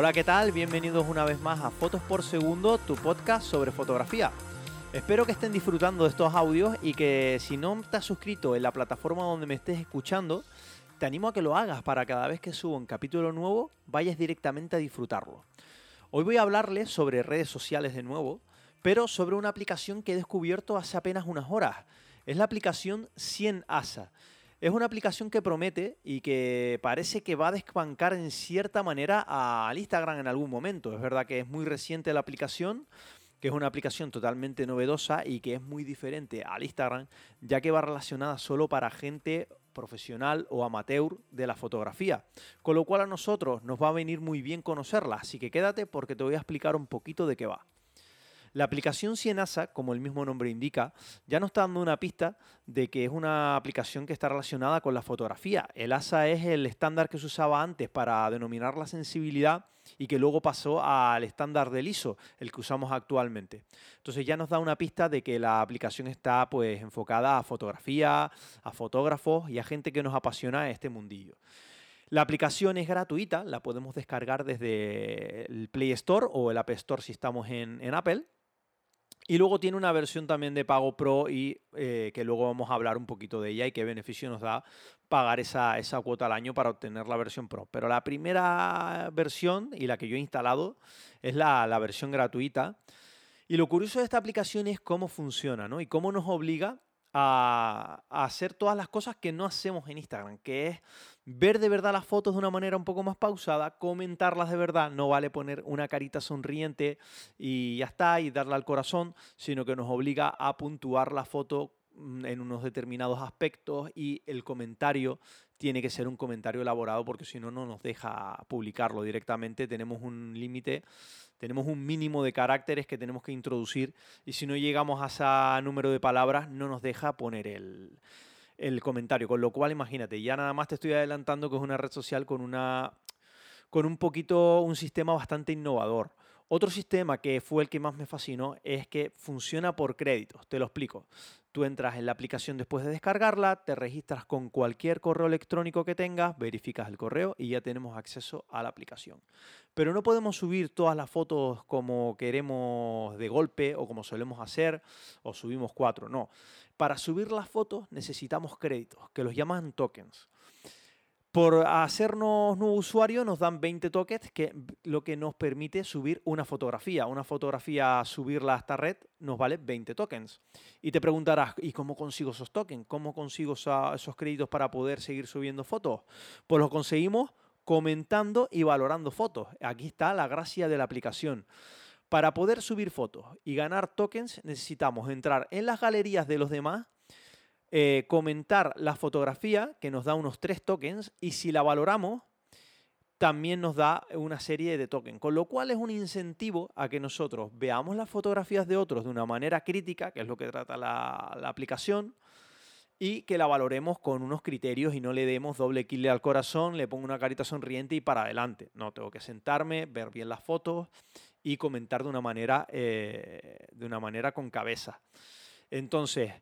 Hola, ¿qué tal? Bienvenidos una vez más a Fotos por Segundo, tu podcast sobre fotografía. Espero que estén disfrutando de estos audios y que si no has suscrito en la plataforma donde me estés escuchando, te animo a que lo hagas para cada vez que subo un capítulo nuevo vayas directamente a disfrutarlo. Hoy voy a hablarles sobre redes sociales de nuevo, pero sobre una aplicación que he descubierto hace apenas unas horas. Es la aplicación 100 ASA. Es una aplicación que promete y que parece que va a desbancar en cierta manera al Instagram en algún momento. Es verdad que es muy reciente la aplicación, que es una aplicación totalmente novedosa y que es muy diferente al Instagram, ya que va relacionada solo para gente profesional o amateur de la fotografía. Con lo cual a nosotros nos va a venir muy bien conocerla, así que quédate porque te voy a explicar un poquito de qué va. La aplicación Cienasa, como el mismo nombre indica, ya nos está dando una pista de que es una aplicación que está relacionada con la fotografía. El ASA es el estándar que se usaba antes para denominar la sensibilidad y que luego pasó al estándar del ISO, el que usamos actualmente. Entonces ya nos da una pista de que la aplicación está pues enfocada a fotografía, a fotógrafos y a gente que nos apasiona este mundillo. La aplicación es gratuita, la podemos descargar desde el Play Store o el App Store si estamos en, en Apple. Y luego tiene una versión también de pago pro y eh, que luego vamos a hablar un poquito de ella y qué beneficio nos da pagar esa, esa cuota al año para obtener la versión pro. Pero la primera versión y la que yo he instalado es la, la versión gratuita. Y lo curioso de esta aplicación es cómo funciona ¿no? y cómo nos obliga a, hacer todas las cosas que no hacemos en Instagram, que es ver de verdad las fotos de una manera un poco más pausada, comentarlas de verdad, no vale poner una carita sonriente y ya está, y darle al corazón, sino que nos obliga a puntuar la foto mm, en unos determinados aspectos y el comentario tiene que ser un comentario elaborado porque si no, no nos deja publicarlo directamente. Tenemos un límite tenemos un mínimo de caracteres que tenemos que introducir y si no llegamos a ese número de palabras no nos deja poner el, el comentario. Con lo cual, imagínate, ya nada más te estoy adelantando que es una red social con una con un poquito un sistema bastante innovador. Otro sistema que fue el que más me fascinó es que funciona por créditos. Te lo explico. Tú entras en la aplicación después de descargarla, te registras con cualquier correo electrónico que tengas, verificas el correo y ya tenemos acceso a la aplicación. Pero no podemos subir todas las fotos como queremos de golpe o como solemos hacer o subimos cuatro, no. Para subir las fotos necesitamos créditos, que los llaman tokens. Por hacernos nuevo usuario nos dan 20 tokens, que lo que nos permite subir una fotografía. Una fotografía, subirla a esta red, nos vale 20 tokens. Y te preguntarás, ¿y cómo consigo esos tokens? ¿Cómo consigo esos créditos para poder seguir subiendo fotos? Pues los conseguimos comentando y valorando fotos. Aquí está la gracia de la aplicación. Para poder subir fotos y ganar tokens necesitamos entrar en las galerías de los demás eh, comentar la fotografía, que nos da unos tres tokens, y si la valoramos, también nos da una serie de tokens, con lo cual es un incentivo a que nosotros veamos las fotografías de otros de una manera crítica, que es lo que trata la, la aplicación, y que la valoremos con unos criterios y no le demos doble kill al corazón, le pongo una carita sonriente y para adelante. No, tengo que sentarme, ver bien las fotos y comentar de una manera, eh, de una manera con cabeza. Entonces,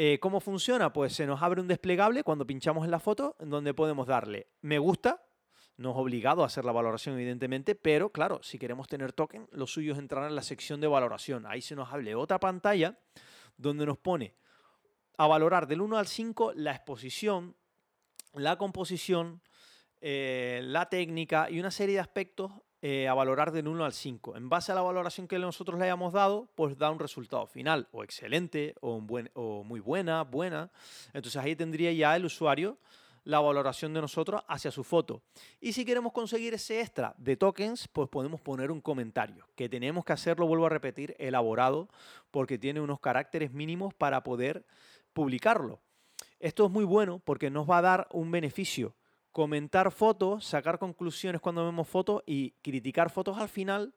eh, ¿Cómo funciona? Pues se nos abre un desplegable cuando pinchamos en la foto, en donde podemos darle me gusta, no es obligado a hacer la valoración, evidentemente, pero claro, si queremos tener token, lo suyo es entrar en la sección de valoración. Ahí se nos abre otra pantalla donde nos pone a valorar del 1 al 5 la exposición, la composición, eh, la técnica y una serie de aspectos eh, a valorar del 1 al 5. En base a la valoración que nosotros le hayamos dado, pues da un resultado final, o excelente, o, o muy buena, buena. Entonces ahí tendría ya el usuario la valoración de nosotros hacia su foto. Y si queremos conseguir ese extra de tokens, pues podemos poner un comentario, que tenemos que hacerlo, vuelvo a repetir, elaborado, porque tiene unos caracteres mínimos para poder publicarlo. Esto es muy bueno porque nos va a dar un beneficio comentar fotos, sacar conclusiones cuando vemos fotos y criticar fotos al final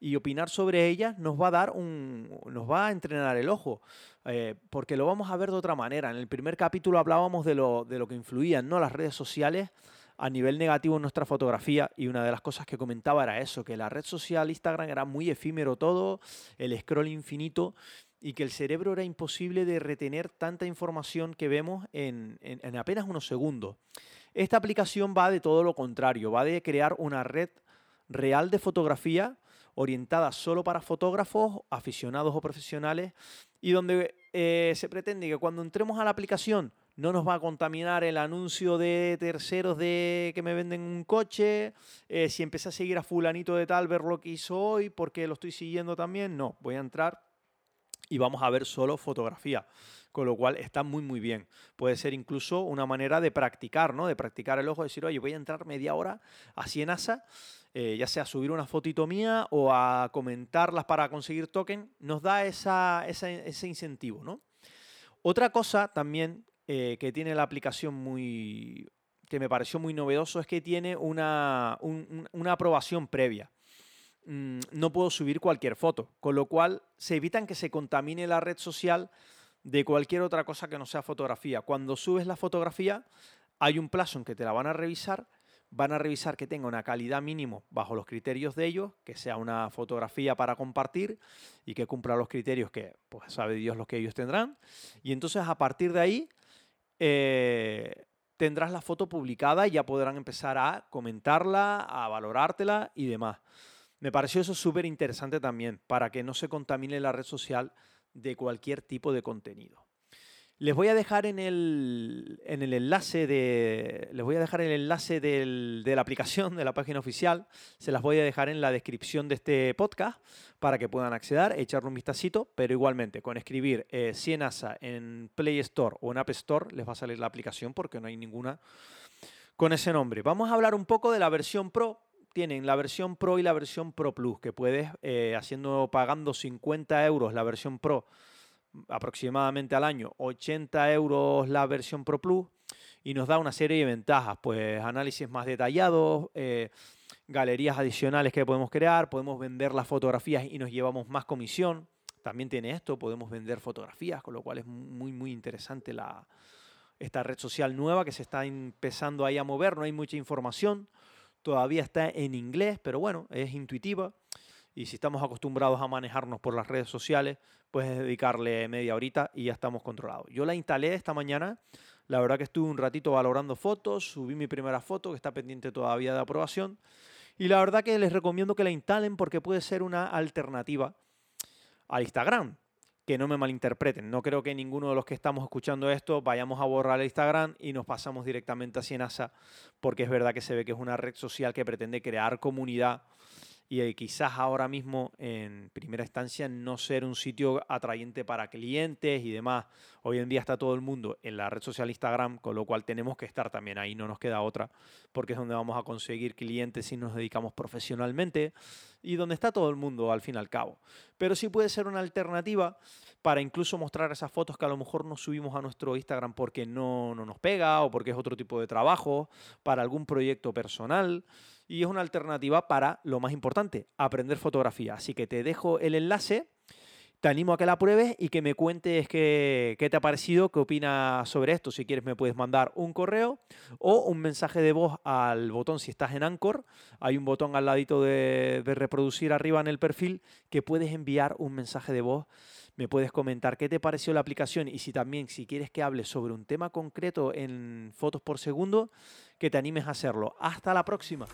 y opinar sobre ellas nos va a dar un nos va a entrenar el ojo eh, porque lo vamos a ver de otra manera. En el primer capítulo hablábamos de lo, de lo que influían no las redes sociales a nivel negativo en nuestra fotografía y una de las cosas que comentaba era eso que la red social Instagram era muy efímero todo el scroll infinito y que el cerebro era imposible de retener tanta información que vemos en, en apenas unos segundos esta aplicación va de todo lo contrario, va de crear una red real de fotografía orientada solo para fotógrafos, aficionados o profesionales, y donde eh, se pretende que cuando entremos a la aplicación no nos va a contaminar el anuncio de terceros de que me venden un coche, eh, si empecé a seguir a fulanito de tal, ver lo que hizo hoy, porque lo estoy siguiendo también, no, voy a entrar y vamos a ver solo fotografía con lo cual está muy muy bien. Puede ser incluso una manera de practicar, ¿no? De practicar el ojo, decir, oye, voy a entrar media hora así en ASA, eh, ya sea a subir una fotito mía o a comentarlas para conseguir token, nos da esa, ese incentivo, ¿no? Otra cosa también eh, que tiene la aplicación muy que me pareció muy novedoso es que tiene una, una aprobación previa. Mm, no puedo subir cualquier foto, con lo cual se evitan que se contamine la red social de cualquier otra cosa que no sea fotografía. Cuando subes la fotografía, hay un plazo en que te la van a revisar, van a revisar que tenga una calidad mínimo bajo los criterios de ellos, que sea una fotografía para compartir y que cumpla los criterios que pues sabe Dios los que ellos tendrán. Y entonces a partir de ahí eh, tendrás la foto publicada y ya podrán empezar a comentarla, a valorártela y demás. Me pareció eso súper interesante también, para que no se contamine la red social de cualquier tipo de contenido. Les voy a dejar en el, en el enlace de. Les voy a dejar el enlace de la aplicación de la página oficial. Se las voy a dejar en la descripción de este podcast para que puedan acceder, echarle un vistacito, pero igualmente con escribir eh, Cienasa en Play Store o en App Store les va a salir la aplicación porque no hay ninguna con ese nombre. Vamos a hablar un poco de la versión Pro tienen la versión Pro y la versión Pro Plus, que puedes, eh, haciendo, pagando 50 euros la versión Pro aproximadamente al año, 80 euros la versión Pro Plus, y nos da una serie de ventajas, pues análisis más detallados, eh, galerías adicionales que podemos crear, podemos vender las fotografías y nos llevamos más comisión. También tiene esto, podemos vender fotografías, con lo cual es muy, muy interesante la, esta red social nueva que se está empezando ahí a mover, no hay mucha información todavía está en inglés, pero bueno, es intuitiva. Y si estamos acostumbrados a manejarnos por las redes sociales, puedes dedicarle media horita y ya estamos controlados. Yo la instalé esta mañana. La verdad que estuve un ratito valorando fotos, subí mi primera foto que está pendiente todavía de aprobación. Y la verdad que les recomiendo que la instalen porque puede ser una alternativa al Instagram que no me malinterpreten. No creo que ninguno de los que estamos escuchando esto vayamos a borrar el Instagram y nos pasamos directamente a Cienasa, porque es verdad que se ve que es una red social que pretende crear comunidad y eh, quizás ahora mismo en primera instancia no ser un sitio atrayente para clientes y demás. Hoy en día está todo el mundo en la red social Instagram, con lo cual tenemos que estar también ahí, no nos queda otra, porque es donde vamos a conseguir clientes si nos dedicamos profesionalmente y donde está todo el mundo al fin y al cabo. Pero sí puede ser una alternativa para incluso mostrar esas fotos que a lo mejor no subimos a nuestro Instagram porque no, no nos pega o porque es otro tipo de trabajo, para algún proyecto personal y es una alternativa para, lo más importante, aprender fotografía. Así que te dejo el enlace, te animo a que la pruebes y que me cuentes qué, qué te ha parecido, qué opinas sobre esto. Si quieres me puedes mandar un correo o un mensaje de voz al botón si estás en Anchor. Hay un botón al ladito de, reproducir arriba en el perfil que puedes enviar un mensaje de voz me puedes comentar qué te pareció la aplicación y si también si quieres que hable sobre un tema concreto en fotos por segundo, que te animes a hacerlo. Hasta la próxima.